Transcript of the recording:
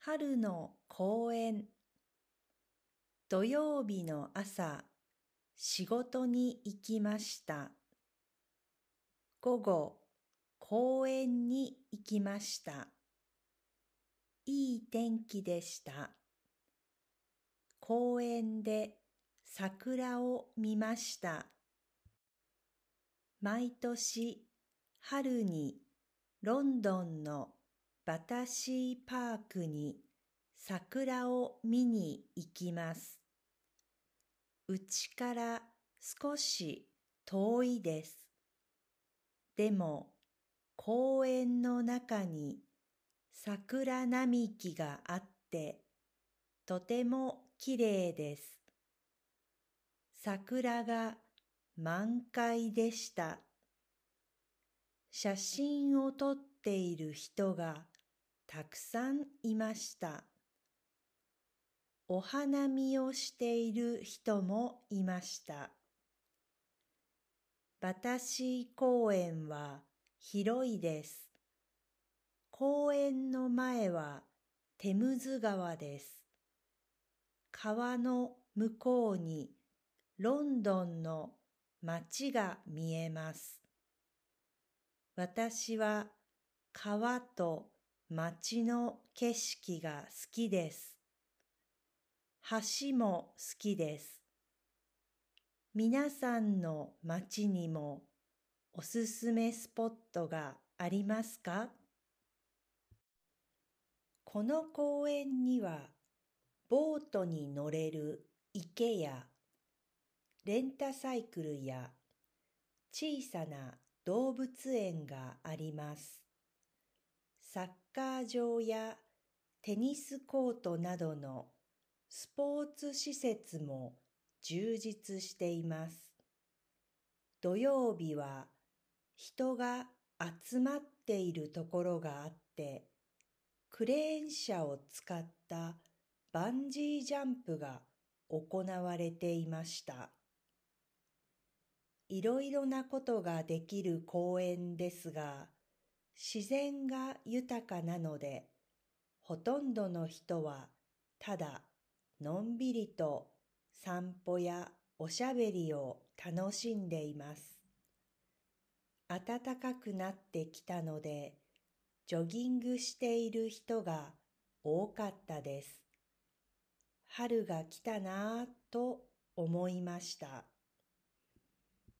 春の公園土曜日の朝、仕事に行きました。午後、公園に行きました。いい天気でした。公園で桜を見ました。毎年春にロンドンのバタシーパークに桜を見に行きます。うちから少し遠いです。でも公園の中に桜並木があってとても綺麗です。桜が満開でした。写真を撮っている人がたくさんいました。お花見をしている人もいました。バタシ公園は広いです。公園の前はテムズ川です。川の向こうにロンドンの街が見えます。私は川と街の景色が好きです。橋も好きです。皆さんの街にもおすすめスポットがありますか？この公園にはボートに乗れる池やレンタサイクルや小さな動物園があります。サッカー場やテニスコートなどのスポーツ施設も充実しています。土曜日は人が集まっているところがあって、クレーン車を使ったバンジージャンプが行われていました。いろいろなことができる公園ですが、自然が豊かなので、ほとんどの人はただのんびりと散歩やおしゃべりを楽しんでいます。暖かくなってきたので、ジョギングしている人が多かったです。春が来たなぁと思いました。